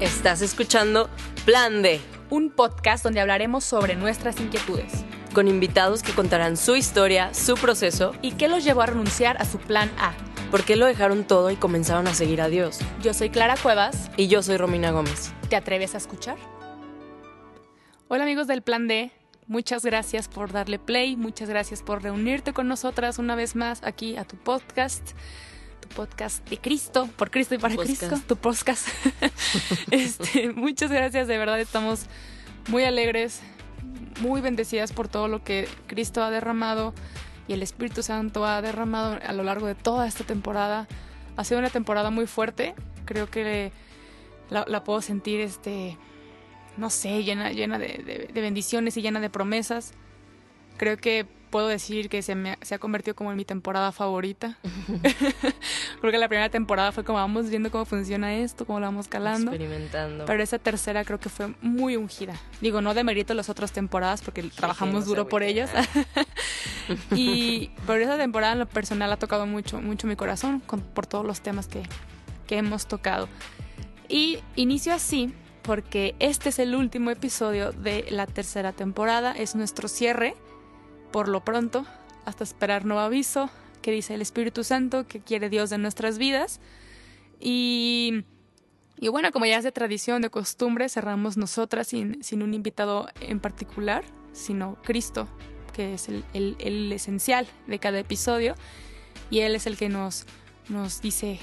Estás escuchando Plan D, un podcast donde hablaremos sobre nuestras inquietudes con invitados que contarán su historia, su proceso y qué los llevó a renunciar a su plan A. ¿Por qué lo dejaron todo y comenzaron a seguir a Dios? Yo soy Clara Cuevas. Y yo soy Romina Gómez. ¿Te atreves a escuchar? Hola amigos del Plan D, muchas gracias por darle play, muchas gracias por reunirte con nosotras una vez más aquí a tu podcast podcast de Cristo, por Cristo y para Cristo, tu podcast. este, muchas gracias, de verdad estamos muy alegres, muy bendecidas por todo lo que Cristo ha derramado y el Espíritu Santo ha derramado a lo largo de toda esta temporada. Ha sido una temporada muy fuerte, creo que la, puedo sentir, este, no sé, llena, llena de bendiciones y llena de promesas. Creo que puedo decir que se, me, se ha convertido como en mi temporada favorita. Porque la primera temporada fue como vamos viendo cómo funciona esto, cómo lo vamos calando. Experimentando. Pero esa tercera creo que fue muy ungida. Digo, no demerito las otras temporadas porque trabajamos duro por ellas. y por esa temporada en lo personal ha tocado mucho, mucho mi corazón por todos los temas que, que hemos tocado. Y inicio así porque este es el último episodio de la tercera temporada, es nuestro cierre por lo pronto, hasta esperar nuevo aviso, que dice el Espíritu Santo, que quiere Dios de nuestras vidas. Y, y bueno, como ya es de tradición, de costumbre, cerramos nosotras sin, sin un invitado en particular, sino Cristo, que es el, el, el esencial de cada episodio. Y Él es el que nos, nos dice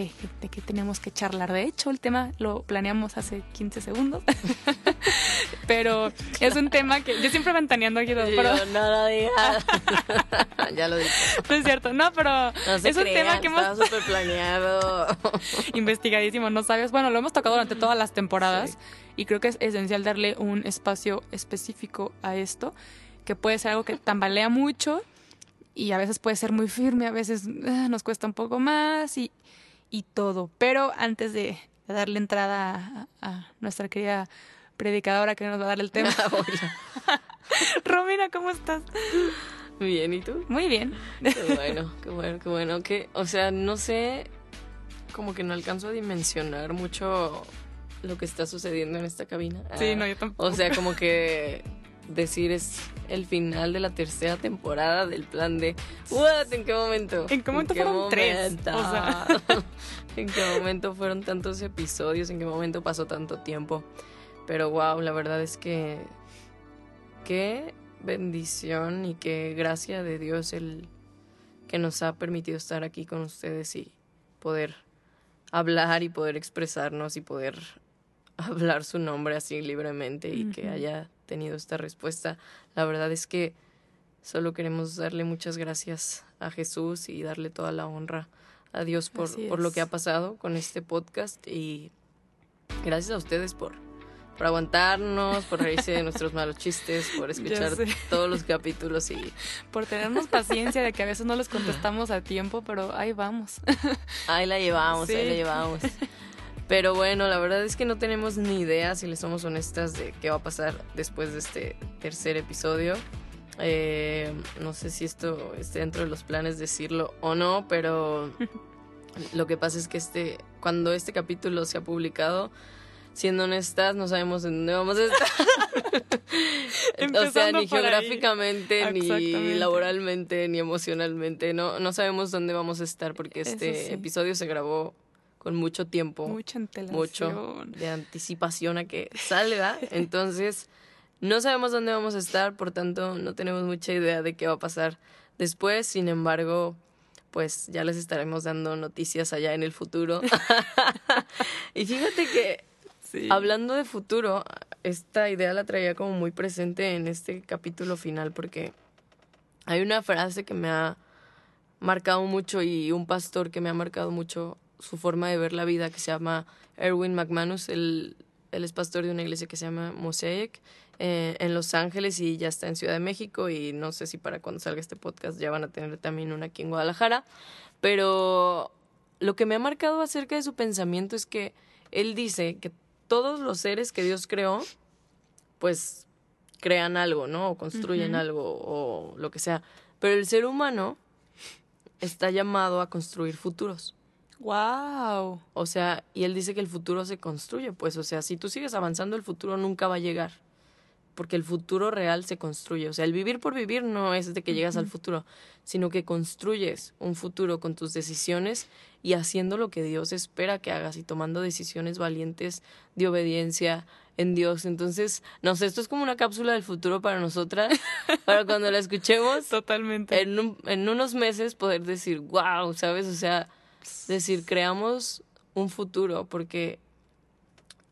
de que tenemos que charlar. De hecho, el tema lo planeamos hace 15 segundos. pero es un tema que yo siempre ventaneando aquí. Pero, no lo digas. ya lo dije. No es cierto, no, pero es un tema que hemos. súper planeado. Investigadísimo, ¿no sabes? Bueno, lo hemos tocado durante todas las temporadas y creo que es esencial darle un espacio específico a esto, que puede ser algo que tambalea mucho y a veces puede ser muy firme, a veces ah, nos cuesta un poco más y, y todo. Pero antes de, darle entrada a, nuestra querida predicadora que nos va a dar el tema. Romina, ¿cómo estás? Bien, ¿y tú? Muy bien. Qué bueno, qué bueno, qué bueno. Que, o sea, no sé, como que no alcanzo a dimensionar mucho lo que está sucediendo en esta cabina. Sí, no, yo tampoco. O sea, como que decir es el final de la tercera temporada del plan de ¿What? ¿En qué momento? ¿En qué momento fueron tres? ¿En qué momento fueron tantos episodios? ¿En qué momento pasó tanto tiempo? Pero wow, la verdad es que qué bendición y qué gracia de Dios el que nos ha permitido estar aquí con ustedes y poder hablar y poder expresarnos y poder hablar su nombre así libremente y que haya tenido esta respuesta. La verdad es que solo queremos darle muchas gracias a Jesús y darle toda la honra a Dios por, por lo que ha pasado con este podcast y gracias a ustedes por, por aguantarnos, por reírse de nuestros malos chistes, por escuchar todos los capítulos y por tenernos paciencia de que a veces no les contestamos a tiempo, pero ahí vamos. Ahí la llevamos, ahí la llevamos. Pero bueno, la verdad es que no tenemos ni idea, si le somos honestas, de qué va a pasar después de este tercer episodio. Eh, no sé si esto esté dentro de los planes decirlo o no, pero lo que pasa es que este, cuando este capítulo se ha publicado, siendo honestas, no sabemos en dónde vamos a estar. o sea, ni geográficamente, ni laboralmente, ni emocionalmente. No, no sabemos dónde vamos a estar porque este episodio se grabó con mucho tiempo. Mucha Mucho de anticipación a que salga. Entonces, no sabemos dónde vamos a estar, por tanto, no tenemos mucha idea de qué va a pasar después. Sin embargo, pues ya les estaremos dando noticias allá en el futuro. y fíjate que, hablando de futuro, esta idea la traía como muy presente en este capítulo final, porque hay una frase que me ha marcado mucho y un pastor que me ha marcado mucho su forma de ver la vida, que se llama Erwin McManus. Él, es pastor de una iglesia que se llama Mosaic eh, en Los Ángeles y ya está en Ciudad de México. Y no sé si para cuando salga este podcast ya van a tener también una aquí en Guadalajara. Pero lo que me ha marcado acerca de su pensamiento es que él dice que todos los seres que Dios creó, pues crean algo, ¿no? O construyen algo o lo que sea. Pero el ser humano está llamado a construir futuros. Wow. O sea, y él dice que el futuro se construye, pues, o sea, si tú sigues avanzando, el futuro nunca va a llegar. Porque el futuro real se construye. O sea, el vivir por vivir no es de que llegas al futuro, sino que construyes un futuro con tus decisiones y haciendo lo que Dios espera que hagas y tomando decisiones valientes de obediencia en Dios. Entonces, no sé, esto es como una cápsula del futuro para nosotras, para cuando la escuchemos. Totalmente. En, en unos meses poder decir, wow, ¿sabes? O sea, decir, creamos un futuro, porque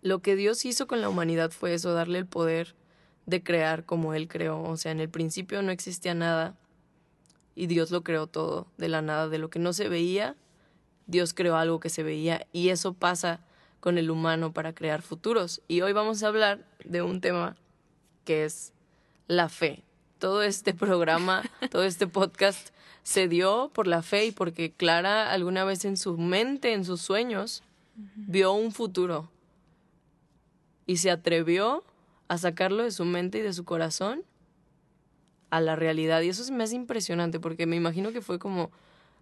lo que Dios hizo con la humanidad fue eso, darle el poder de crear como Él creó. O sea, en el principio no existía nada y Dios lo creó todo, de la nada, de lo que no se veía, Dios creó algo que se veía y eso pasa con el humano para crear futuros. Y hoy vamos a hablar de un tema que es la fe. Todo este programa, todo este podcast se dio por la fe y porque Clara alguna vez en su mente, en sus sueños, vio un futuro y se atrevió a sacarlo de su mente y de su corazón a la realidad. Y eso me hace impresionante porque me imagino que fue como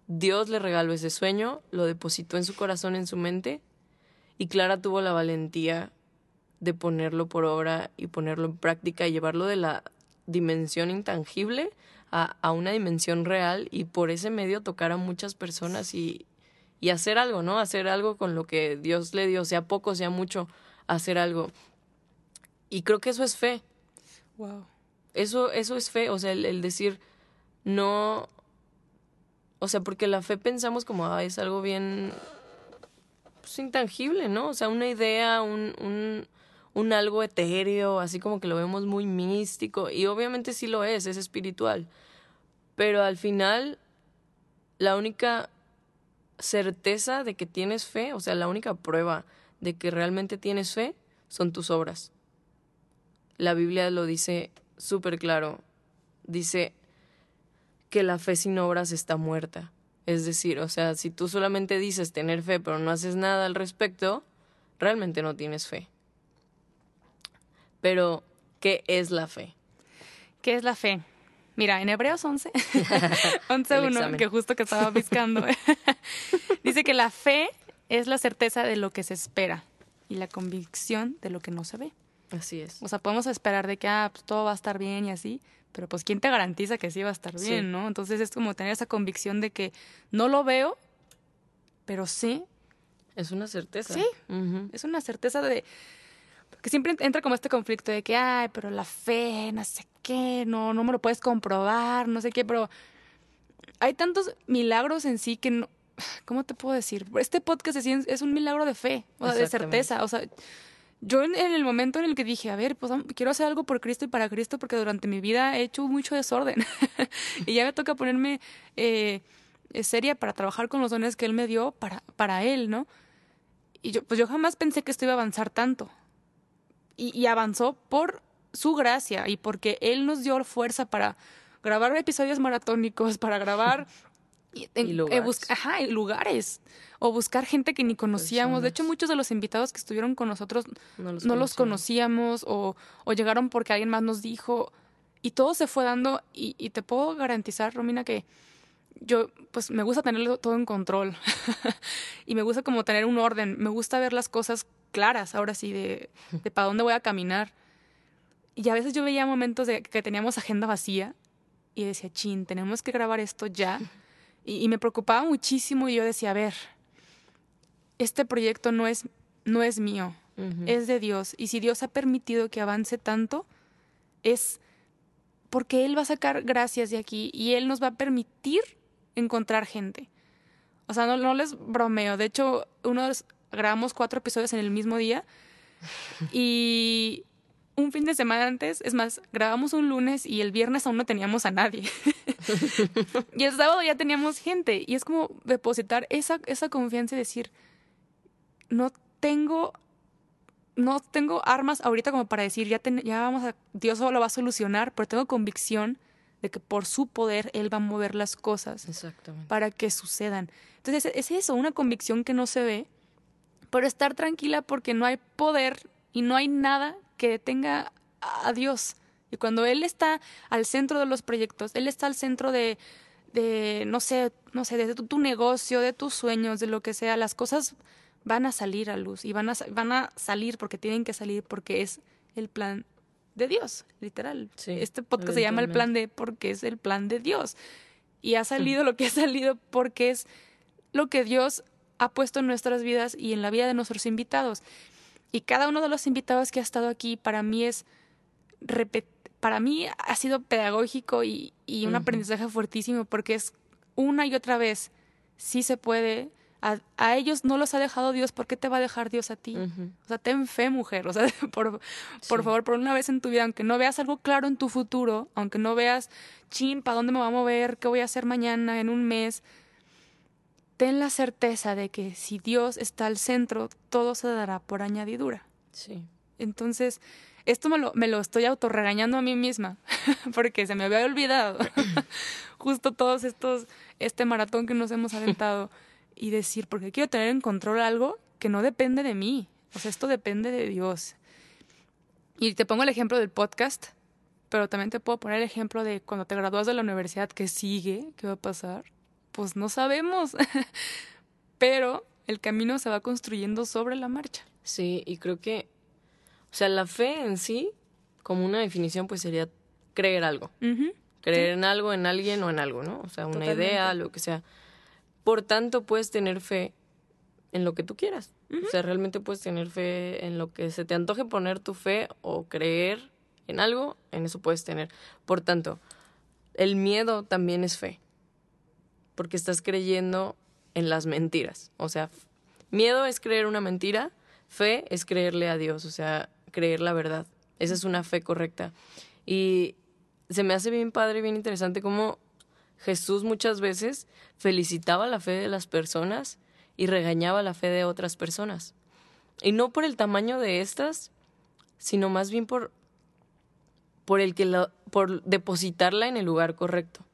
Dios le regaló ese sueño, lo depositó en su corazón, en su mente, y Clara tuvo la valentía de ponerlo por obra y ponerlo en práctica y llevarlo de la dimensión intangible a, a una dimensión real y por ese medio tocar a muchas personas y, y hacer algo, ¿no? Hacer algo con lo que Dios le dio, sea poco, sea mucho, hacer algo. Y creo que eso es fe. Wow. Eso, eso es fe, o sea, el, el decir, no, o sea, porque la fe pensamos como, ah, es algo bien pues, intangible, ¿no? O sea, una idea, un, un, un algo etéreo, así como que lo vemos muy místico, y obviamente sí lo es, es espiritual, pero al final la única certeza de que tienes fe, o sea, la única prueba de que realmente tienes fe son tus obras. La Biblia lo dice súper claro, dice que la fe sin obras está muerta. Es decir, o sea, si tú solamente dices tener fe pero no haces nada al respecto, realmente no tienes fe. Pero, ¿qué es la fe? ¿Qué es la fe? Mira, en Hebreos 11, 11.1, que justo que estaba buscando, dice que la fe es la certeza de lo que se espera y la convicción de lo que no se ve. Así es. O sea, podemos esperar de que ah, pues, todo va a estar bien y así, pero pues ¿quién te garantiza que sí va a estar bien, Sí. no? Entonces es como tener esa convicción de que no lo veo, pero sí, Es una certeza. Sí. Es una certeza de... Porque siempre entra como este conflicto de que, ay, pero la fe, no sé qué, no, no me lo puedes comprobar, no sé qué, pero hay tantos milagros en sí que no... ¿Cómo te puedo decir? Este podcast es, un milagro de fe, o sea, de certeza. O sea, yo en, el momento en el que dije, a ver, pues quiero hacer algo por Cristo y para Cristo porque durante mi vida he hecho mucho desorden y ya me toca ponerme eh, seria para trabajar con los dones que Él me dio para, para Él, ¿no? Y yo, pues yo jamás pensé que esto iba a avanzar tanto. Y, y avanzó por su gracia y porque Él nos dio fuerza para grabar episodios maratónicos, para grabar y, en- Y eh, lugares. ajá, lugares. O buscar gente que ni conocíamos. De hecho, muchos de los invitados que estuvieron con nosotros No los, no los conocíamos. conocíamos o, o llegaron porque alguien más nos dijo. Y todo se fue dando. Y, y te puedo garantizar, Romina, que yo, pues me gusta tenerlo todo en control. y me gusta como tener un orden. Me gusta ver las cosas claras, ahora sí, de, de para dónde voy a caminar. Y a veces yo veía momentos de que teníamos agenda vacía y decía, chin, tenemos que grabar esto ya. Y, y me preocupaba muchísimo y yo decía, a ver, este proyecto no es, no es mío, es de Dios. Y si Dios ha permitido que avance tanto, es porque Él va a sacar gracias de aquí y Él nos va a permitir encontrar gente. O sea, no, no les bromeo. De hecho, uno grabamos cuatro episodios en el mismo día y un fin de semana antes, es más, grabamos un lunes y el viernes aún no teníamos a nadie. y el sábado ya teníamos gente. Y es como depositar esa, esa confianza y decir, no tengo no tengo armas ahorita como para decir ya ya vamos a Dios lo va a solucionar, pero tengo convicción de que por su poder él va a mover las cosas Exactamente. para que sucedan. Entonces es eso, una convicción que no se ve, pero estar tranquila porque no hay poder y no hay nada que detenga a Dios. Y cuando Él está al centro de los proyectos, Él está al centro de, de, no sé, no sé, de tu, negocio, de tus sueños, de lo que sea, las cosas van a salir a luz y van a, van a salir porque tienen que salir porque es el plan de Dios, literal. este podcast se llama el plan de porque es el plan de Dios. Y ha salido lo que ha salido porque es lo que Dios ha puesto en nuestras vidas y en la vida de nuestros invitados. Y cada uno de los invitados que ha estado aquí para mí es para mí ha sido pedagógico y, y un aprendizaje fuertísimo porque es una y otra vez, sí se puede, a, ellos no los ha dejado Dios, ¿por qué te va a dejar Dios a ti? O sea, ten fe, mujer. O sea, por, por favor, por una vez en tu vida, aunque no veas algo claro en tu futuro, aunque no veas, chin, ¿para dónde me voy a mover? ¿Qué voy a hacer mañana, en un mes? Ten la certeza de que si Dios está al centro, todo se dará por añadidura. Sí. Entonces, esto me lo, me lo estoy autorregañando a mí misma, porque se me había olvidado justo todos estos, este maratón que nos hemos aventado y decir, porque quiero tener en control algo que no depende de mí. O sea, esto depende de Dios. Y te pongo el ejemplo del podcast, pero también te puedo poner el ejemplo de cuando te gradúas de la universidad, ¿qué sigue? ¿Qué va a pasar? Pues no sabemos. pero el camino se va construyendo sobre la marcha. Sí, y creo que, o sea, la fe en sí, como una definición, pues sería creer algo. Creer en algo, en alguien o en algo, ¿no? O sea, una idea, lo que sea. Por tanto, puedes tener fe en lo que tú quieras. O sea, realmente puedes tener fe en lo que se te antoje poner tu fe o creer en algo, en eso puedes tener. Por tanto, el miedo también es fe. Porque estás creyendo en las mentiras. O sea, miedo es creer una mentira, fe es creerle a Dios, o sea, creer la verdad. Esa es una fe correcta. Y se me hace bien padre, bien interesante cómo Jesús muchas veces felicitaba la fe de las personas y regañaba la fe de otras personas. Y no por el tamaño de estas, sino más bien por, por el que la, por depositarla en el lugar correcto.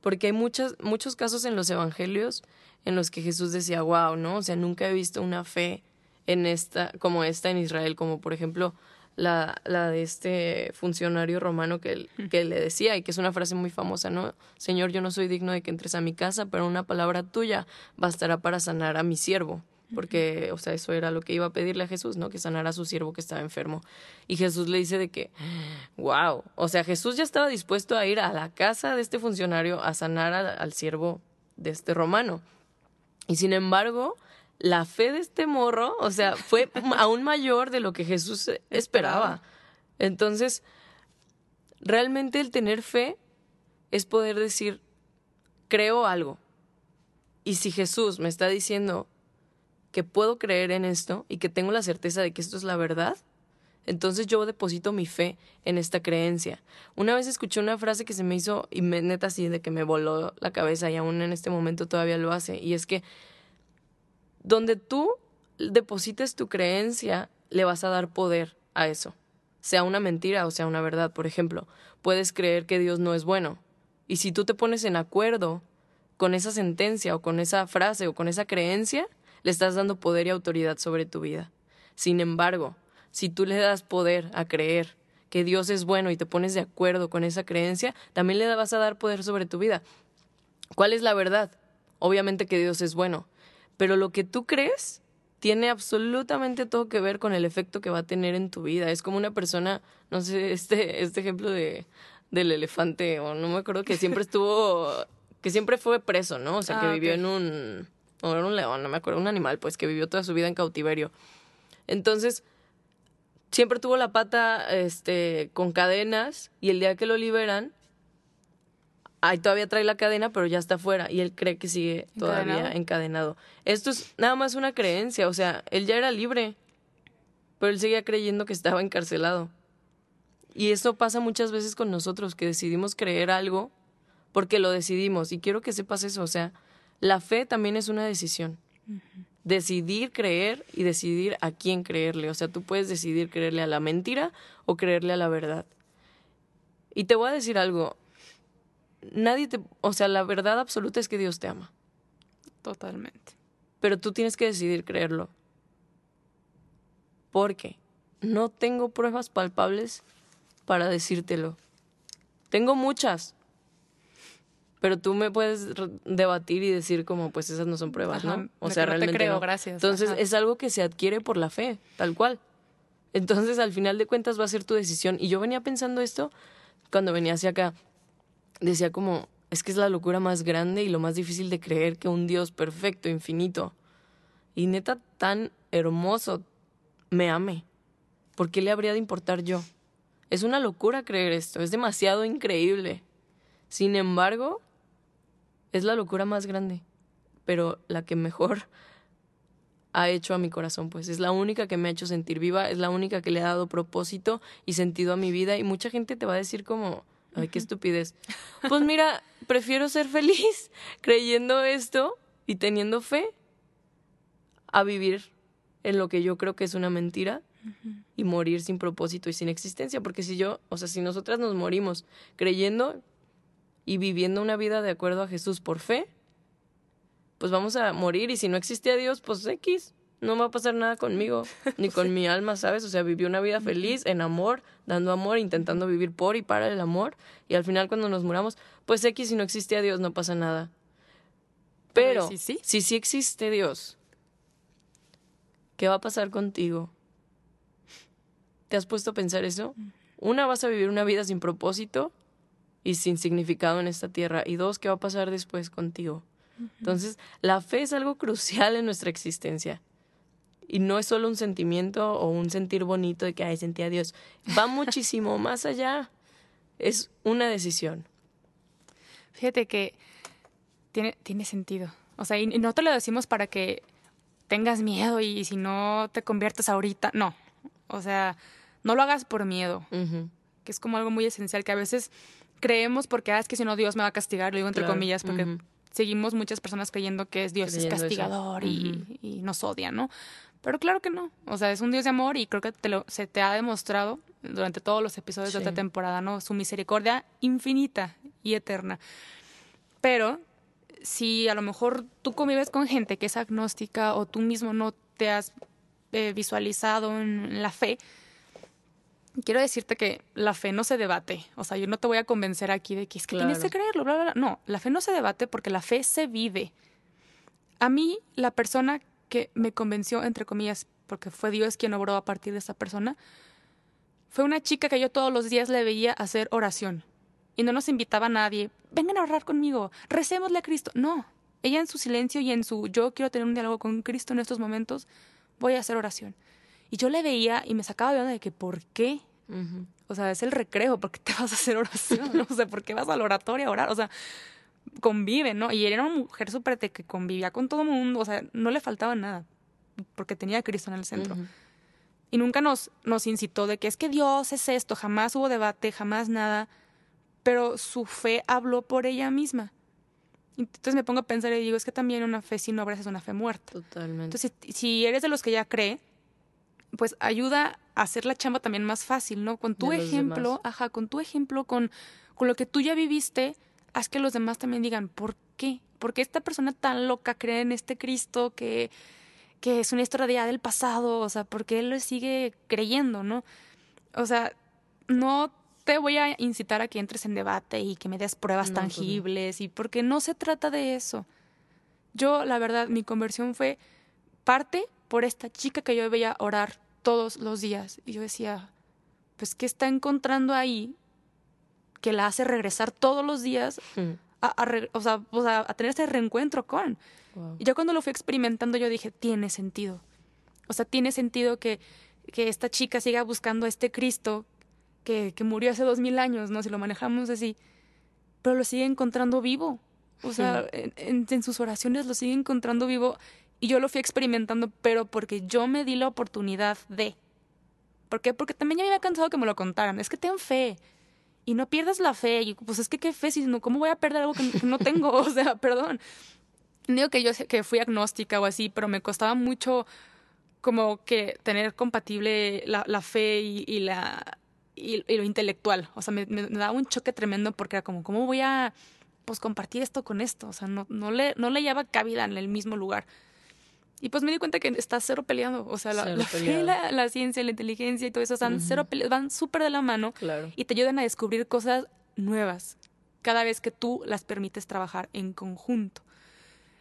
Porque hay muchos muchos casos en los evangelios en los que Jesús decía, wow, ¿no? O sea, nunca he visto una fe en esta, como esta en Israel, como por ejemplo la, la de este funcionario romano que, que le decía, y que es una frase muy famosa, ¿no? Señor, yo no soy digno de que entres a mi casa, pero una palabra tuya bastará para sanar a mi siervo. Porque, o sea, eso era lo que iba a pedirle a Jesús, ¿no? Que sanara a su siervo que estaba enfermo. Y Jesús le dice de que, wow, o sea, Jesús ya estaba dispuesto a ir a la casa de este funcionario a sanar al siervo de este romano. Y sin embargo, la fe de este morro, o sea, fue aún mayor de lo que Jesús esperaba. Entonces, realmente el tener fe es poder decir, creo algo. Y si Jesús me está diciendo que puedo creer en esto y que tengo la certeza de que esto es la verdad, entonces yo deposito mi fe en esta creencia. Una vez escuché una frase que se me hizo, y me, neta así, de que me voló la cabeza y aún en este momento todavía lo hace, y es que donde tú deposites tu creencia, le vas a dar poder a eso, sea una mentira o sea una verdad. Por ejemplo, puedes creer que Dios no es bueno. Y si tú te pones en acuerdo con esa sentencia o con esa frase o con esa creencia, le estás dando poder y autoridad sobre tu vida. Sin embargo, si tú le das poder a creer que Dios es bueno y te pones de acuerdo con esa creencia, también le vas a dar poder sobre tu vida. ¿Cuál es la verdad? Obviamente que Dios es bueno, pero lo que tú crees tiene absolutamente todo que ver con el efecto que va a tener en tu vida. Es como una persona, no sé, este, este ejemplo de, del elefante, o no me acuerdo, que siempre estuvo, que siempre fue preso, ¿no? O sea, que ah, vivió en un, o era un león, no me acuerdo, un animal, pues, que vivió toda su vida en cautiverio. Entonces, siempre tuvo la pata, este, con cadenas, y el día que lo liberan, ahí todavía trae la cadena, pero ya está fuera y él cree que sigue todavía ¿Encadenado? Esto es nada más una creencia, o sea, él ya era libre, pero él seguía creyendo que estaba encarcelado. Y eso pasa muchas veces con nosotros, que decidimos creer algo porque lo decidimos. Y quiero que sepas eso, o sea, la fe también es una decisión. Decidir creer y decidir a quién creerle. O sea, tú puedes decidir creerle a la mentira o creerle a la verdad. Y te voy a decir algo, nadie te, o sea, la verdad absoluta es que Dios te ama. Totalmente. Pero tú tienes que decidir creerlo. Porque no tengo pruebas palpables para decírtelo. Tengo muchas. pero tú me puedes debatir y decir como, pues esas no son pruebas, ¿no? O sea, realmente creo, gracias. Entonces es algo que se adquiere por la fe, tal cual. Entonces al final de cuentas va a ser tu decisión. Y yo venía pensando esto cuando venía hacia acá. Decía como, es que es la locura más grande y lo más difícil de creer que un Dios perfecto, infinito y neta tan hermoso me ame. ¿Por qué le habría de importar yo? Es una locura creer esto, es demasiado increíble. Sin embargo, es la locura más grande, pero la que mejor ha hecho a mi corazón, pues es la única que me ha hecho sentir viva, es la única que le ha dado propósito y sentido a mi vida y mucha gente te va a decir como, ay, qué estupidez. Pues mira, prefiero ser feliz creyendo esto y teniendo fe a vivir en lo que yo creo que es una mentira y morir sin propósito y sin existencia, porque si yo, o sea, si nosotras nos morimos creyendo y viviendo una vida de acuerdo a Jesús por fe, pues vamos a morir y si no existe a Dios, pues X, no va a pasar nada conmigo, ni con mi alma, ¿sabes? O sea, viví una vida feliz, en amor, dando amor, intentando vivir por y para el amor, y al final cuando nos muramos, pues X, si no existe a Dios, no pasa nada. Pero, si sí, si sí existe Dios, ¿qué va a pasar contigo? ¿Te has puesto a pensar eso? Una, vas a vivir una vida sin propósito, y sin significado en esta tierra. Y dos, ¿qué va a pasar después contigo? Entonces, la fe es algo crucial en nuestra existencia. Y no es solo un sentimiento o un sentir bonito de que, ay, sentí a Dios. Va muchísimo más allá. Es una decisión. Fíjate que tiene, tiene sentido. O sea, y no te lo decimos para que tengas miedo y si no te conviertes ahorita. No. O sea, no lo hagas por miedo. Que es como algo muy esencial que a veces creemos porque, ah, es que si no Dios me va a castigar, lo digo entre comillas, porque seguimos muchas personas creyendo que es Dios es castigador y, nos odia, ¿no? Pero claro que no. O sea, es un Dios de amor y creo que te lo, se te ha demostrado durante todos los episodios de esta temporada, ¿no? Su misericordia infinita y eterna. Pero si a lo mejor tú convives con gente que es agnóstica o tú mismo no te has eh, visualizado en la fe, quiero decirte que la fe no se debate. O sea, yo no te voy a convencer aquí de que es que tienes que creerlo, bla, bla, bla. No, la fe no se debate porque la fe se vive. A mí, la persona que me convenció, entre comillas, porque fue Dios quien obró a partir de esa persona, fue una chica que yo todos los días le veía hacer oración. Y no nos invitaba a nadie, vengan a orar conmigo, recémosle a Cristo. No, ella en su silencio y en su yo quiero tener un diálogo con Cristo en estos momentos, voy a hacer oración. Y yo le veía y me sacaba de onda de que, ¿por qué? O sea, es el recreo, ¿por qué te vas a hacer oración? O sea, ¿por qué vas al oratorio a orar? O sea, convive, ¿no? Y era una mujer súper que convivía con todo el mundo, o sea, no le faltaba nada, porque tenía a Cristo en el centro. Y nunca nos, nos incitó de que es que Dios es esto, jamás hubo debate, jamás nada, pero su fe habló por ella misma. Entonces me pongo a pensar y digo, es que también una fe sin obras es una fe muerta. Totalmente. Entonces, si eres de los que ya cree, pues ayuda a hacer la chamba también más fácil, ¿no? Con tu ejemplo, ajá, con tu ejemplo, con, con lo que tú ya viviste, haz que los demás también digan, ¿por qué? ¿Por qué esta persona tan loca cree en este Cristo que, que es una historia del pasado? O sea, ¿por qué él lo sigue creyendo, no? O sea, no te voy a incitar a que entres en debate y que me des pruebas pues tangibles y porque no se trata de eso. Yo, la verdad, mi conversión fue parte por esta chica que yo veía orar todos los días. Y yo decía, pues, ¿qué está encontrando ahí que la hace regresar todos los días a, o, sea, a tener ese reencuentro con? Y yo cuando lo fui experimentando, yo dije, tiene sentido. O sea, tiene sentido que, que esta chica siga buscando a este Cristo que, que murió hace dos mil años, ¿no? Si lo manejamos así, pero lo sigue encontrando vivo. O sea, en, en, sus oraciones lo sigue encontrando vivo y yo lo fui experimentando, pero porque yo me di la oportunidad de. ¿Por qué? Porque también ya me había cansado que me lo contaran. Es que ten fe. Y no pierdas la fe. Y pues es que qué fe, si no, ¿cómo voy a perder algo que no tengo? o sea, perdón. Digo que yo que fui agnóstica o así, pero me costaba mucho como que tener compatible la, la fe y, la y, lo intelectual. O sea, me, daba un choque tremendo porque era como, ¿cómo voy a pues compartir esto con esto? O sea, no, no le, no le cabida en el mismo lugar. Y pues me di cuenta que está cero peleando. O sea, la, la, la, ciencia, la inteligencia y todo eso están cero van súper de la mano y te ayudan a descubrir cosas nuevas. cada vez que tú las permites trabajar en conjunto.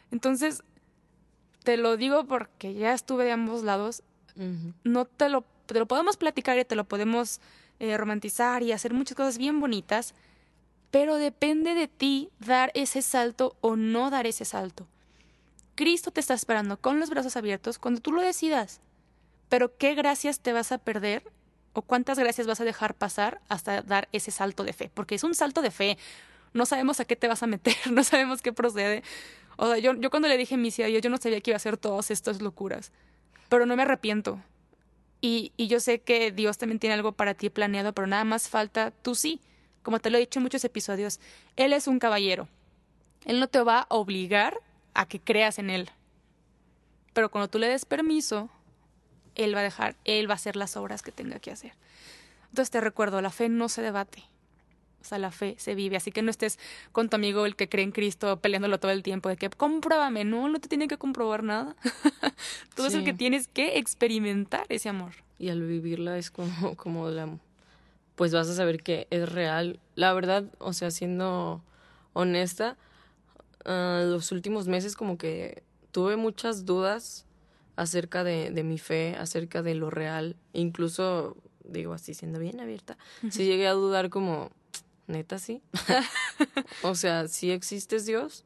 Entonces, te lo digo porque ya estuve de ambos lados, no te lo, te lo podemos platicar y te lo podemos eh, romantizar y hacer muchas cosas bien bonitas, pero depende de ti dar ese salto o no dar ese salto. Cristo te está esperando con los brazos abiertos cuando tú lo decidas. Pero ¿qué gracias te vas a perder o cuántas gracias vas a dejar pasar hasta dar ese salto de fe? Porque es un salto de fe. No sabemos a qué te vas a meter, no sabemos qué procede. O sea, yo, yo cuando le dije misia, yo, yo no sabía que iba a hacer todas estas locuras. Pero no me arrepiento. Y, y yo sé que Dios también tiene algo para ti planeado, pero nada más falta tú sí. Como te lo he dicho en muchos episodios, Él es un caballero. Él no te va a obligar a que creas en Él. Pero cuando tú le des permiso, Él va a dejar, Él va a hacer las obras que tenga que hacer. Entonces te recuerdo, la fe no se debate. O sea, la fe se vive. Así que no estés con tu amigo el que cree en Cristo peleándolo todo el tiempo de que compruébame. No, no te tiene que comprobar nada. Tú es el que tienes que experimentar ese amor. Y al vivirla es como, como la, pues vas a saber que es real. La verdad, o sea, siendo honesta, uh, los últimos meses como que tuve muchas dudas acerca de, de mi fe, acerca de lo real. Incluso, digo así, siendo bien abierta, sí llegué a dudar como, neta, sí. o sea, si existes Dios,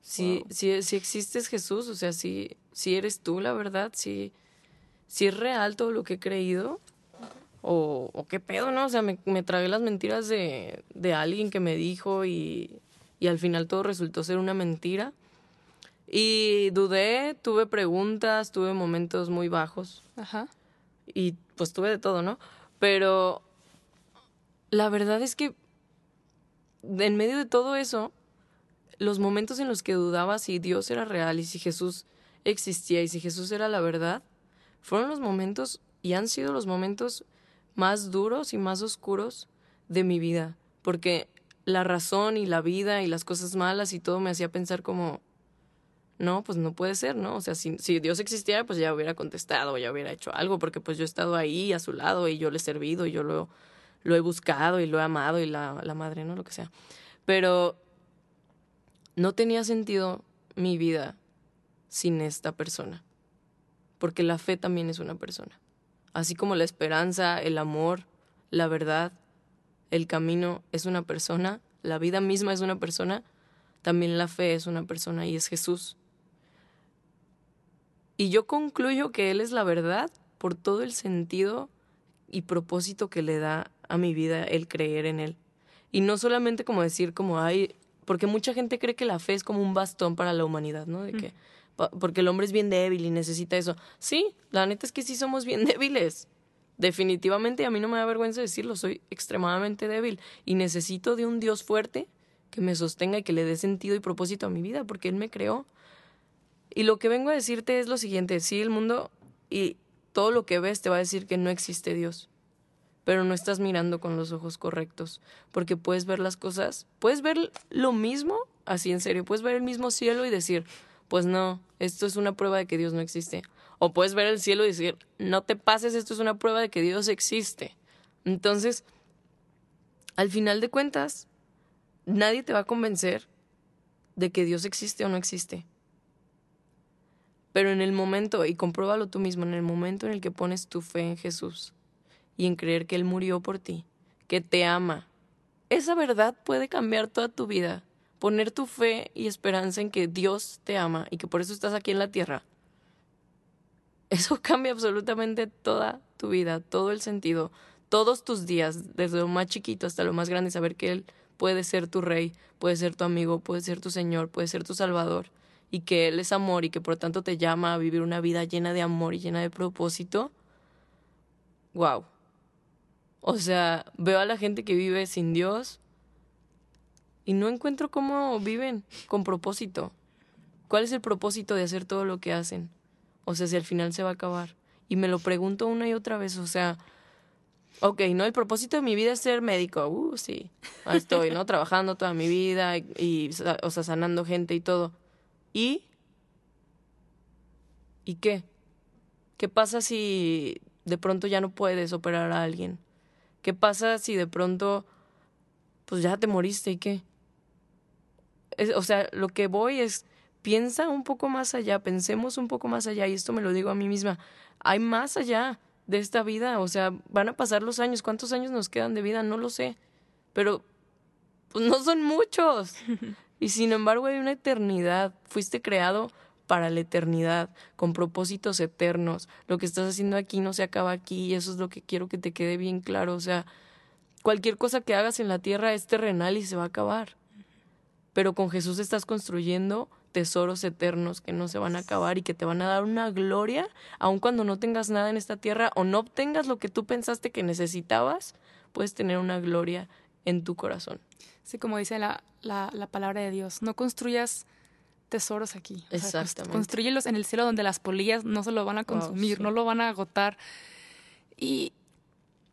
si, si, si, existes Jesús, o sea, si, si eres tú, la verdad, si, si es real todo lo que he creído. O, o qué pedo, ¿no? O sea, me, me tragué las mentiras de, de alguien que me dijo y, y al final todo resultó ser una mentira. Y dudé, tuve preguntas, tuve momentos muy bajos. Ajá. Y pues tuve de todo, ¿no? Pero la verdad es que en medio de todo eso, los momentos en los que dudaba si Dios era real y si Jesús existía y si Jesús era la verdad, fueron los momentos y han sido los momentos más duros y más oscuros de mi vida, porque la razón y la vida y las cosas malas y todo me hacía pensar como, no, pues no puede ser, ¿no? O sea, si, si Dios existiera, pues ya hubiera contestado, ya hubiera hecho algo, porque pues yo he estado ahí a su lado y yo le he servido y yo lo, lo he buscado y lo he amado y la, la madre, ¿no? Lo que sea. Pero no tenía sentido mi vida sin esta persona, porque la fe también es una persona, así como la esperanza, el amor, la verdad, el camino es una persona, la vida misma es una persona, también la fe es una persona y es Jesús. Y yo concluyo que Él es la verdad por todo el sentido y propósito que le da a mi vida el creer en Él. Y no solamente como decir como, ay, porque mucha gente cree que la fe es como un bastón para la humanidad, ¿no? De que, porque el hombre es bien débil y necesita eso. Sí, la neta es que sí somos bien débiles. Definitivamente, a mí no me da vergüenza decirlo, soy extremadamente débil y necesito de un Dios fuerte que me sostenga y que le dé sentido y propósito a mi vida, porque Él me creó. Y lo que vengo a decirte es lo siguiente, sí, el mundo y todo lo que ves te va a decir que no existe Dios, pero no estás mirando con los ojos correctos, porque puedes ver las cosas, puedes ver lo mismo, así en serio, puedes ver el mismo cielo y decir, pues no, esto es una prueba de que Dios no existe. O puedes ver el cielo y decir, no te pases, esto es una prueba de que Dios existe. Entonces, al final de cuentas, nadie te va a convencer de que Dios existe o no existe. Pero en el momento, y compruébalo tú mismo, en el momento en el que pones tu fe en Jesús y en creer que Él murió por ti, que te ama, esa verdad puede cambiar toda tu vida. Poner tu fe y esperanza en que Dios te ama y que por eso estás aquí en la tierra eso cambia absolutamente toda tu vida, todo el sentido, todos tus días, desde lo más chiquito hasta lo más grande, saber que Él puede ser tu rey, puede ser tu amigo, puede ser tu Señor, puede ser tu Salvador, y que Él es amor y que por tanto te llama a vivir una vida llena de amor y llena de propósito. Wow. O sea, veo a la gente que vive sin Dios y no encuentro cómo viven con propósito. ¿Cuál es el propósito de hacer todo lo que hacen? O sea, si al final se va a acabar. Y me lo pregunto una y otra vez, o sea, ok, ¿no? El propósito de mi vida es ser médico. Uh, sí. Estoy, ¿no? Trabajando toda mi vida y, o sea, sanando gente y todo. ¿Y? ¿Y qué? ¿Qué pasa si de pronto ya no puedes operar a alguien? ¿Qué pasa si de pronto pues ya te moriste y qué. o sea, lo que voy es, piensa un poco más allá, pensemos un poco más allá, y esto me lo digo a mí misma, hay más allá de esta vida, o sea, van a pasar los años, ¿cuántos años nos quedan de vida? No lo sé, pero pues no son muchos. Y sin embargo hay una eternidad, fuiste creado para la eternidad, con propósitos eternos. Lo que estás haciendo aquí no se acaba aquí y eso es lo que quiero que te quede bien claro. O sea, cualquier cosa que hagas en la tierra es terrenal y se va a acabar. Pero con Jesús estás construyendo tesoros eternos que no se van a acabar y que te van a dar una gloria, aun cuando no tengas nada en esta tierra o no obtengas lo que tú pensaste que necesitabas, puedes tener una gloria en tu corazón. Sí, como dice la, la, la palabra de Dios, no construyas tesoros aquí. Exactamente. construyelos en el cielo donde las polillas no se lo van a consumir, no lo van a agotar. Y,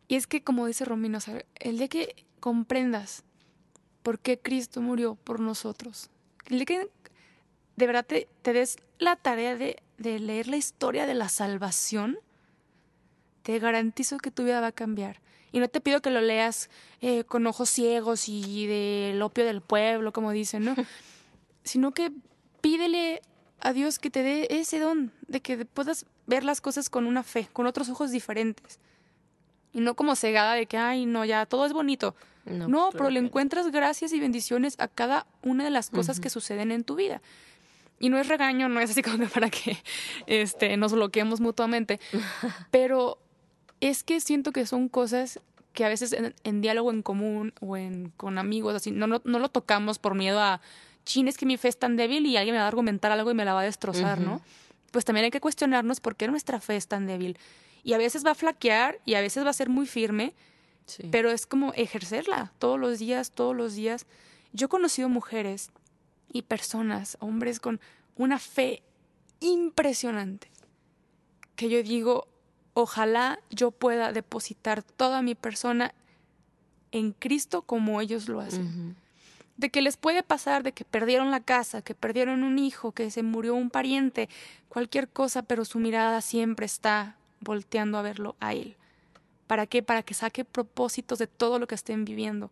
y es que, como dice Romino, el de que comprendas por qué Cristo murió por nosotros, el de que de verdad te, te des la tarea de, de, leer la historia de la salvación, te garantizo que tu vida va a cambiar. Y no te pido que lo leas eh, con ojos ciegos y del opio del pueblo, como dicen, ¿no? sino que pídele a Dios que te dé ese don, de que puedas ver las cosas con una fe, con otros ojos diferentes. Y no como cegada de que, ay, no, ya todo es bonito. No, pues, pero le encuentras gracias y bendiciones a cada una de las cosas que suceden en tu vida. Y no es regaño, no es así como para que este, nos bloqueemos mutuamente, pero es que siento que son cosas que a veces en, diálogo en común o en, con amigos, así, no, no, no lo tocamos por miedo a, chin, es que mi fe es tan débil y alguien me va a argumentar algo y me la va a destrozar, ¿no? Pues también hay que cuestionarnos por qué nuestra fe es tan débil. Y a veces va a flaquear y a veces va a ser muy firme, pero es como ejercerla todos los días, todos los días. Yo he conocido mujeres y personas, hombres con una fe impresionante, que yo digo, ojalá yo pueda depositar toda mi persona en Cristo como ellos lo hacen de que les puede pasar, de que perdieron la casa, que perdieron un hijo, que se murió un pariente, cualquier cosa, pero su mirada siempre está volteando a verlo a él. ¿Para qué? Para que saque propósitos de todo lo que estén viviendo.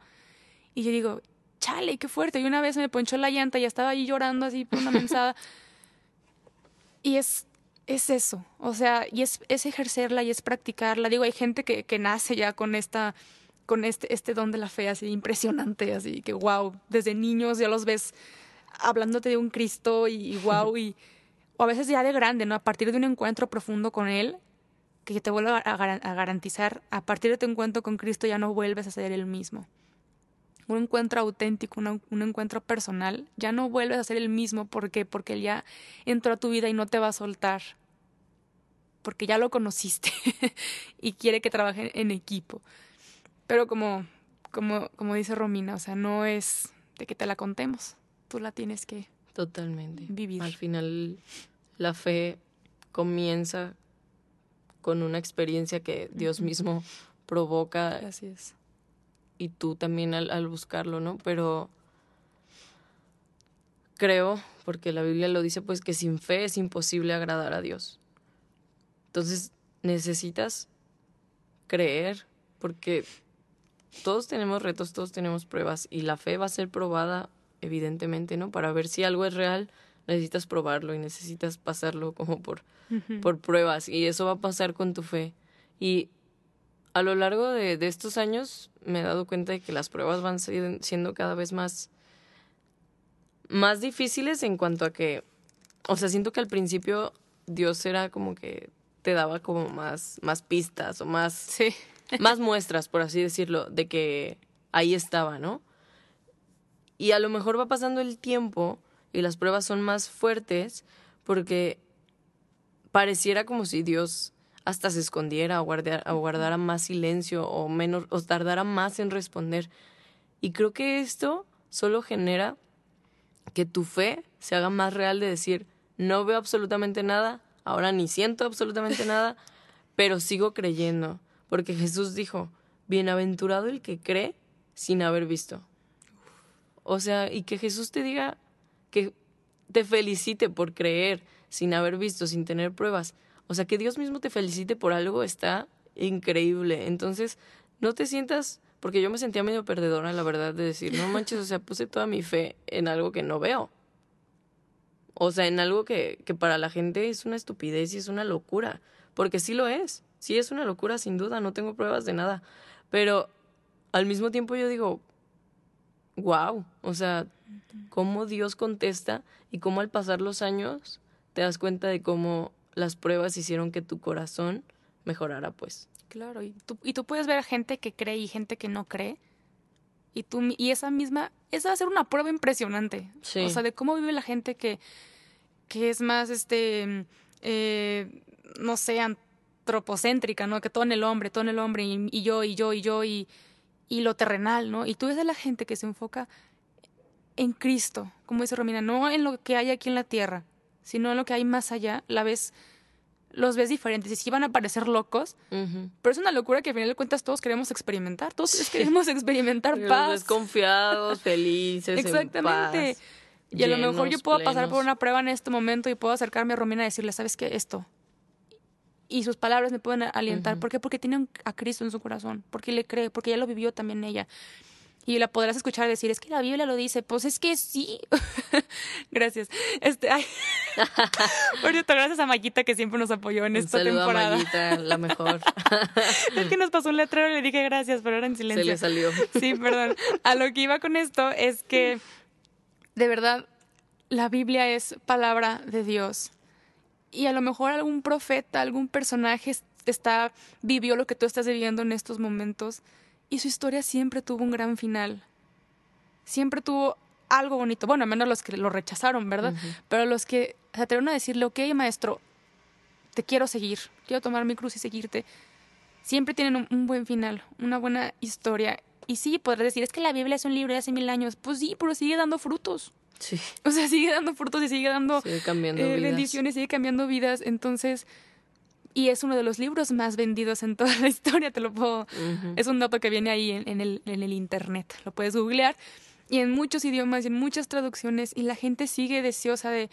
Y yo digo, chale, qué fuerte. Y una vez me ponchó la llanta y estaba ahí llorando así por una mensada. y es, es eso. O sea, y es, es ejercerla y es practicarla. Digo, hay gente que, que nace ya con esta con este, este don de la fe así impresionante, así que wow, desde niños ya los ves hablándote de un Cristo y, wow, y, o a veces ya de grande, ¿no? A partir de un encuentro profundo con Él, que te vuelva a, garantizar, a partir de tu encuentro con Cristo ya no vuelves a ser el mismo. Un encuentro auténtico, un encuentro personal, ya no vuelves a ser el mismo. ¿Por qué? Porque Él ya entró a tu vida y no te va a soltar. Porque ya lo conociste y quiere que trabajen en equipo. Pero como, como, como dice Romina, o sea, no es de que te la contemos, tú la tienes que Totalmente. vivir. Al final, la fe comienza con una experiencia que Dios mismo provoca. Así es. Y tú también al, al buscarlo, ¿no? Pero creo, porque la Biblia lo dice, pues que sin fe es imposible agradar a Dios. Entonces necesitas creer, porque todos tenemos retos, todos tenemos pruebas y la fe va a ser probada, evidentemente, ¿no? Para ver si algo es real, necesitas probarlo y necesitas pasarlo como por, por pruebas y eso va a pasar con tu fe. Y a lo largo de, de estos años me he dado cuenta de que las pruebas van siendo cada vez más, más difíciles en cuanto a que, o sea, siento que al principio Dios era como que te daba como más, más pistas o más... Sí más muestras, por así decirlo, de que ahí estaba, ¿no? Y a lo mejor va pasando el tiempo y las pruebas son más fuertes porque pareciera como si Dios hasta se escondiera o, guardara, o guardara más silencio o menos o tardara más en responder. Y creo que esto solo genera que tu fe se haga más real de decir, no veo absolutamente nada, ahora ni siento absolutamente nada, pero sigo creyendo porque Jesús dijo, bienaventurado el que cree sin haber visto. O sea, y que Jesús te diga que te felicite por creer sin haber visto, sin tener pruebas. O sea, que Dios mismo te felicite por algo está increíble. Entonces, no te sientas porque yo me sentía medio perdedora, la verdad, de decir, no manches, o sea, puse toda mi fe en algo que no veo. O sea, en algo que, que para la gente es una estupidez y es una locura, porque sí lo es, sí es una locura sin duda, no tengo pruebas de nada, pero al mismo tiempo yo digo, wow, o sea, cómo Dios contesta y cómo al pasar los años te das cuenta de cómo las pruebas hicieron que tu corazón mejorara, pues. Claro, y tú, y tú puedes ver a gente que cree y gente que no cree. Y, tú, y esa misma, esa va a ser una prueba impresionante. Sí. O sea, de cómo vive la gente que, que es más, este, eh, no sé, antropocéntrica, ¿no? Que todo en el hombre, todo en el hombre, y, y yo, y yo, y yo, y, y lo terrenal, ¿no? Y tú ves a la gente que se enfoca en Cristo, como dice Romina, no en lo que hay aquí en la tierra, sino en lo que hay más allá, la ves los ves diferentes y sí van a parecer locos, pero es una locura que al final de cuentas todos queremos experimentar, todos queremos experimentar paz. Desconfiados, felices, Exactamente. y a lo mejor yo puedo pasar por una prueba en este momento y puedo acercarme a Romina y decirle, ¿sabes qué? Esto. Y sus palabras me pueden alientar. ¿Por qué? Porque tiene a Cristo en su corazón, porque le cree, porque ya lo vivió también ella y la podrás escuchar decir, es que la Biblia lo dice, pues es que sí. gracias. Este, ay. Por cierto, gracias a Maquita que siempre nos apoyó en esta temporada. A la mejor. es que nos pasó un letrero y le dije gracias, pero era en silencio. Se le salió. sí, perdón. A lo que iba con esto es que, de verdad, la Biblia es palabra de Dios. Y a lo mejor algún profeta, algún personaje está vivió lo que tú estás viviendo en estos momentos y su historia siempre tuvo un gran final. Siempre tuvo algo bonito. Bueno, menos los que lo rechazaron, ¿verdad? Pero los que se atrevieron a decirle, ok, maestro, te quiero seguir, quiero tomar mi cruz y seguirte, siempre tienen un, buen final, una buena historia. Y sí, podrás decir, es que la Biblia es un libro de hace mil años. Pues sí, pero sigue dando frutos. Sí. O sea, sigue dando frutos y sigue dando sigue cambiando eh, bendiciones, sigue cambiando vidas. Entonces, y es uno de los libros más vendidos en toda la historia, te lo puedo... Es un dato que viene ahí en, el, en el internet, lo puedes googlear, y en muchos idiomas y en muchas traducciones, y la gente sigue deseosa de,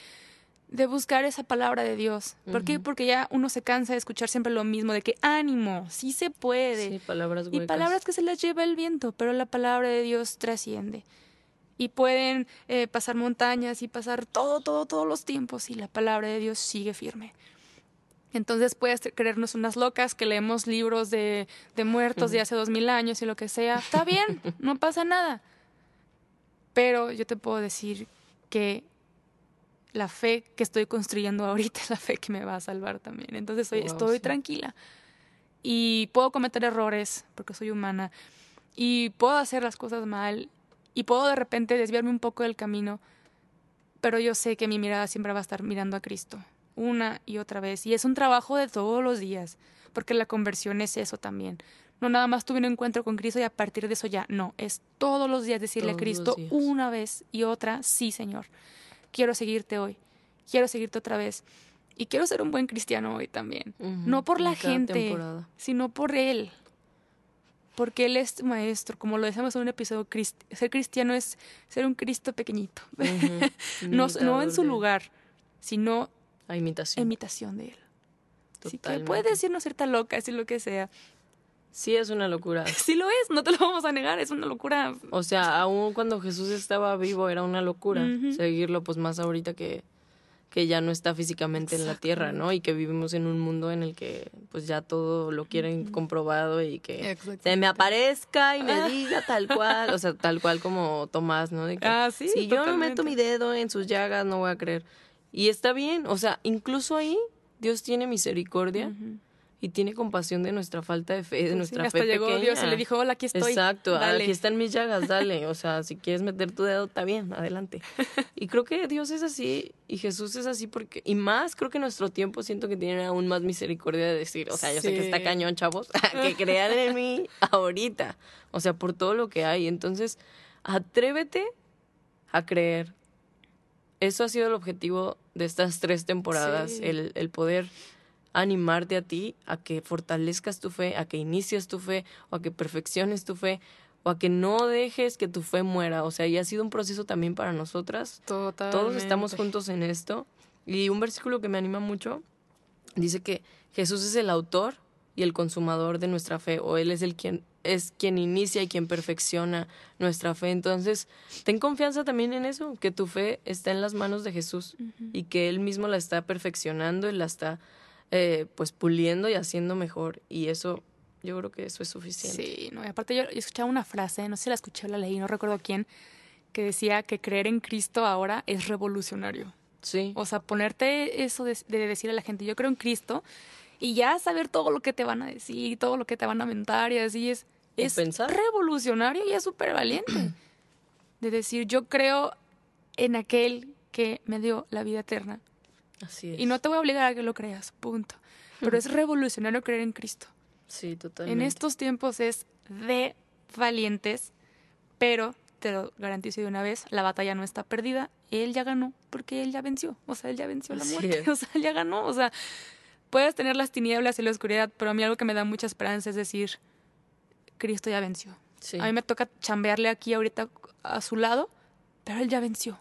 de buscar esa palabra de Dios. ¿Por qué? Porque ya uno se cansa de escuchar siempre lo mismo, de que ánimo, sí se puede. Sí, palabras Y palabras que se las lleva el viento, pero la palabra de Dios trasciende. Y pueden eh, pasar montañas y pasar todo, todo, todos los tiempos y la palabra de Dios sigue firme. Entonces puedes creernos unas locas que leemos libros de, de muertos de hace dos mil años y lo que sea. Está bien, no pasa nada. Pero yo te puedo decir que la fe que estoy construyendo ahorita es la fe que me va a salvar también. Entonces estoy tranquila. Y puedo cometer errores porque soy humana. Y puedo hacer las cosas mal. Y puedo de repente desviarme un poco del camino. Pero yo sé que mi mirada siempre va a estar mirando a Cristo una y otra vez. Y es un trabajo de todos los días, porque la conversión es eso también. No nada más tuve un encuentro con Cristo y a partir de eso ya, no, es todos los días decirle a Cristo una vez y otra, sí Señor, quiero seguirte hoy, quiero seguirte otra vez. Y quiero ser un buen cristiano hoy también. no por la gente, sino por Él. Porque Él es maestro. Como lo decíamos en un episodio, ser cristiano es ser un Cristo pequeñito. no, no en su lugar, sino a imitación. imitación de él. Así que puede decirnos cierta loca, decir lo que sea. Sí, es una locura. Sí lo es, no te lo vamos a negar, es una locura. O sea, aún cuando Jesús estaba vivo era una locura seguirlo, pues más ahorita que, que ya no está físicamente en la tierra, ¿no? Y que vivimos en un mundo en el que pues ya todo lo quieren comprobado y que se me aparezca y me ah. diga tal cual, o sea, tal cual como Tomás, ¿no? De que, ah, sí, si yo no meto mi dedo en sus llagas, no voy a creer. Y está bien, o sea, incluso ahí Dios tiene misericordia y tiene compasión de nuestra falta de fe, de nuestra hasta llegó Dios y le dijo, hola, aquí estoy. Exacto, aquí están mis llagas, dale. O sea, si quieres meter tu dedo, está bien, adelante. Y creo que Dios es así y Jesús es así porque, y más, creo que nuestro tiempo siento que tiene aún más misericordia de decir, o sea, yo sé que está cañón, chavos, que crean en mí ahorita. O sea, por todo lo que hay. Entonces, atrévete a creer. Eso ha sido el objetivo de estas tres temporadas, el, el poder animarte a ti a que fortalezcas tu fe, a que inicies tu fe, o a que perfecciones tu fe, o a que no dejes que tu fe muera. O sea, y ha sido un proceso también para nosotras. Todos estamos juntos en esto. Y un versículo que me anima mucho dice que Jesús es el autor y el consumador de nuestra fe, o Él es el quien es quien inicia y quien perfecciona nuestra fe. Entonces, ten confianza también en eso, que tu fe está en las manos de Jesús y que Él mismo la está perfeccionando y la está eh, pues puliendo y haciendo mejor. Y eso, yo creo que eso es suficiente. Sí, no, y aparte yo, escuchaba una frase, no sé si la escuché o la leí, no recuerdo quién, que decía que creer en Cristo ahora es revolucionario. Sí. O sea, ponerte eso de, decir a la gente, yo creo en Cristo, y ya saber todo lo que te van a decir, todo lo que te van a mentar y así es, es revolucionario y es súper valiente. de decir, yo creo en aquel que me dio la vida eterna. Así es. Y no te voy a obligar a que lo creas, punto. Pero es revolucionario creer en Cristo. Sí, totalmente. En estos tiempos es de valientes, pero te lo garantizo de una vez, la batalla no está perdida, él ya ganó, porque él ya venció, o sea, él ya venció la muerte, o sea, él ya ganó, o sea, puedes tener las tinieblas y la oscuridad, pero a mí algo que me da mucha esperanza es decir, Cristo ya venció. A mí me toca chambearle aquí ahorita a su lado, pero él ya venció.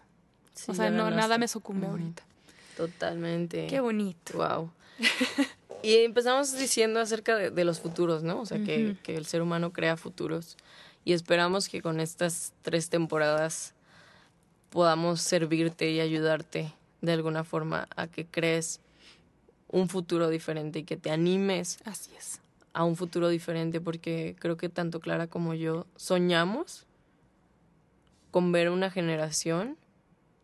o sea, no, nada me sucumbe ahorita. Totalmente. Qué bonito. Wow. y empezamos diciendo acerca de, los futuros, ¿no? O sea, que, que, el ser humano crea futuros y esperamos que con estas tres temporadas podamos servirte y ayudarte de alguna forma a que crees un futuro diferente y que te animes Así es. a un futuro diferente porque creo que tanto Clara como yo soñamos con ver una generación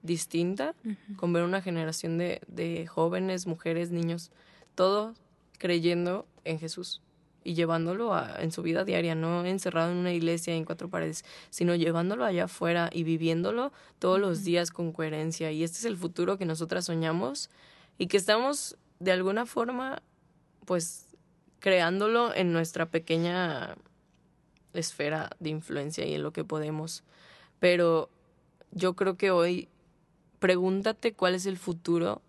distinta, con ver una generación de, de jóvenes, mujeres, niños, todos creyendo en Jesús y llevándolo en su vida diaria, no encerrado en una iglesia en cuatro paredes, sino llevándolo allá afuera y viviéndolo todos los días con coherencia. Y este es el futuro que nosotras soñamos y que estamos de alguna forma, pues, creándolo en nuestra pequeña esfera de influencia y en lo que podemos. Pero yo creo que hoy pregúntate cuál es el futuro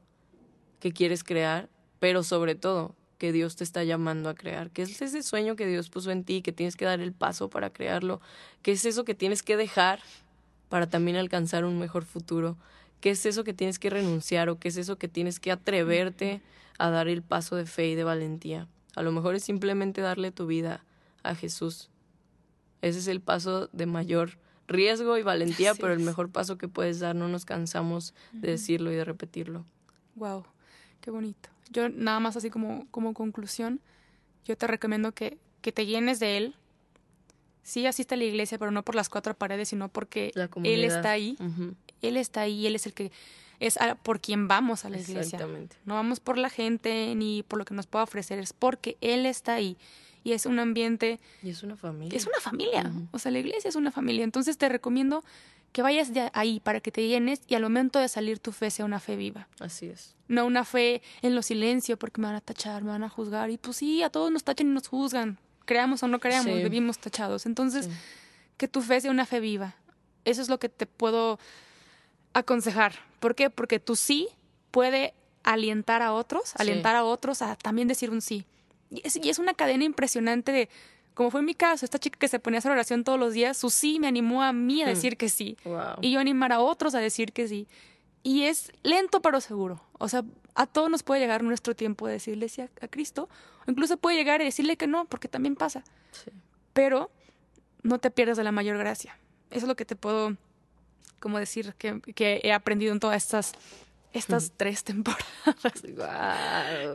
que quieres crear, pero sobre todo, que Dios te está llamando a crear, que es ese sueño que Dios puso en ti, que tienes que dar el paso para crearlo, que es eso que tienes que dejar para también alcanzar un mejor futuro, qué es eso que tienes que renunciar o qué es eso que tienes que atreverte a dar el paso de fe y de valentía. A lo mejor es simplemente darle tu vida a Jesús. Ese es el paso de mayor riesgo y valentía, pero el mejor paso que puedes dar, no nos cansamos de decirlo y de repetirlo. Wow, qué bonito. Yo nada más así como, como conclusión, yo te recomiendo que, que te llenes de Él. Sí, asiste a la iglesia, pero no por las cuatro paredes, sino porque Él está ahí. Él está ahí, Él es el que es por quien vamos a la iglesia. No vamos por la gente ni por lo que nos pueda ofrecer, es porque Él está ahí. Y es un ambiente. Y es una familia. Es una familia. O sea, la iglesia es una familia. Entonces te recomiendo que vayas de ahí para que te llenes y al momento de salir tu fe sea una fe viva. Así es. No una fe en lo silencio porque me van a tachar, me van a juzgar. Y pues sí, a todos nos tachan y nos juzgan. Creamos o no creamos, vivimos tachados. Entonces, que tu fe sea una fe viva. Eso es lo que te puedo aconsejar. ¿Por qué? Porque tu sí puede alientar a otros, alentar a otros a también decir un sí. Y es, y es una cadena impresionante de como fue en mi caso, esta chica que se ponía a hacer oración todos los días, su sí me animó a mí a hmm. decir que sí. Y yo animar a otros a decir que sí. Y es lento pero seguro. O sea, a todos nos puede llegar nuestro tiempo de decirle sí a, Cristo. O incluso puede llegar y decirle que no, porque también pasa. Pero no te pierdas de la mayor gracia. Eso es lo que te puedo como decir que, que he aprendido en todas estas estas tres temporadas.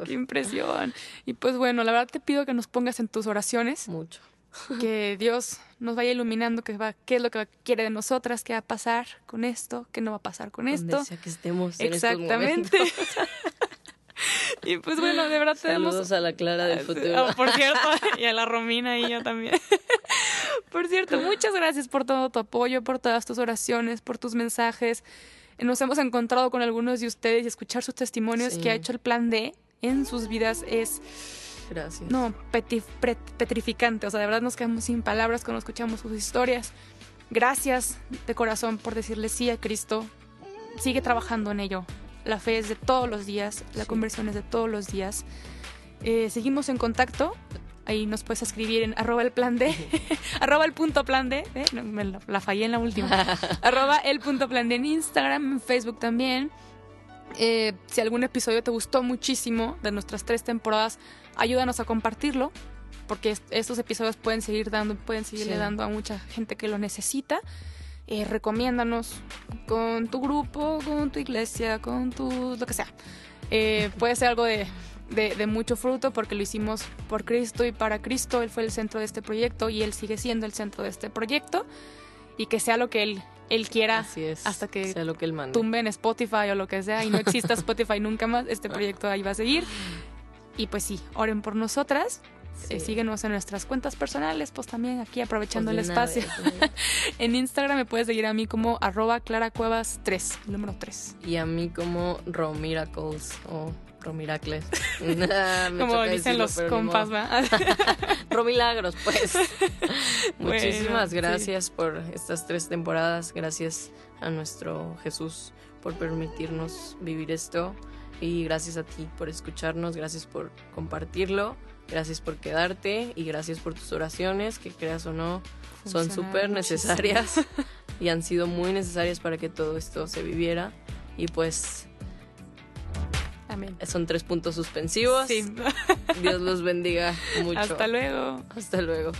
¡Qué impresión! Y pues bueno, la verdad te pido que nos pongas en tus oraciones. Mucho. Que Dios nos vaya iluminando qué, va, qué es lo que quiere de nosotras, qué va a pasar con esto, qué no va a pasar con esto. que estemos Exactamente. y pues bueno, de verdad Saludos a la Clara del futuro. Oh, por cierto, y a la Romina y yo también. por cierto, muchas gracias por todo tu apoyo, por todas tus oraciones, por tus mensajes nos hemos encontrado con algunos de ustedes y escuchar sus testimonios que ha hecho el plan D en sus vidas es... Gracias. No, petrificante. O sea, de verdad nos quedamos sin palabras cuando escuchamos sus historias. Gracias de corazón por decirle sí a Cristo. Sigue trabajando en ello. La fe es de todos los días, la conversión es de todos los días. Eh, seguimos en contacto. Ahí nos puedes escribir en arroba el plan D, arroba el punto plan D, ¿eh? me la, fallé en la última, arroba el punto plan D en Instagram, en Facebook también. Eh, si algún episodio te gustó muchísimo de nuestras tres temporadas, ayúdanos a compartirlo. porque estos episodios pueden seguir dando, pueden seguirle dando a mucha gente que lo necesita. Eh, recomiéndanos con tu grupo, con tu iglesia, con tu lo que sea. Eh, puede ser algo de, de, mucho fruto porque lo hicimos por Cristo y para Cristo. Él fue el centro de este proyecto y Él sigue siendo el centro de este proyecto. Y que sea lo que Él, él quiera hasta que, sea lo que él tumben Spotify o lo que sea y no exista Spotify nunca más. Este proyecto ahí va a seguir. Y pues sí, oren por nosotras. Eh, síguenos en nuestras cuentas personales, pues también aquí aprovechando pues el espacio. en Instagram me puedes seguir a mí como arroba claracuevas 3, número 3. Y a mí como Romiracles o Romiracles. como dicen los compas. Romilagros, pues. Muchísimas gracias por estas tres temporadas. Gracias a nuestro Jesús por permitirnos vivir esto. Y gracias a ti por escucharnos, gracias por compartirlo, gracias por quedarte y gracias por tus oraciones, que creas o no, son súper necesarias y han sido muy necesarias para que todo esto se viviera. Y pues Amén. Son tres puntos suspensivos. Dios los bendiga mucho. Hasta luego. Hasta luego.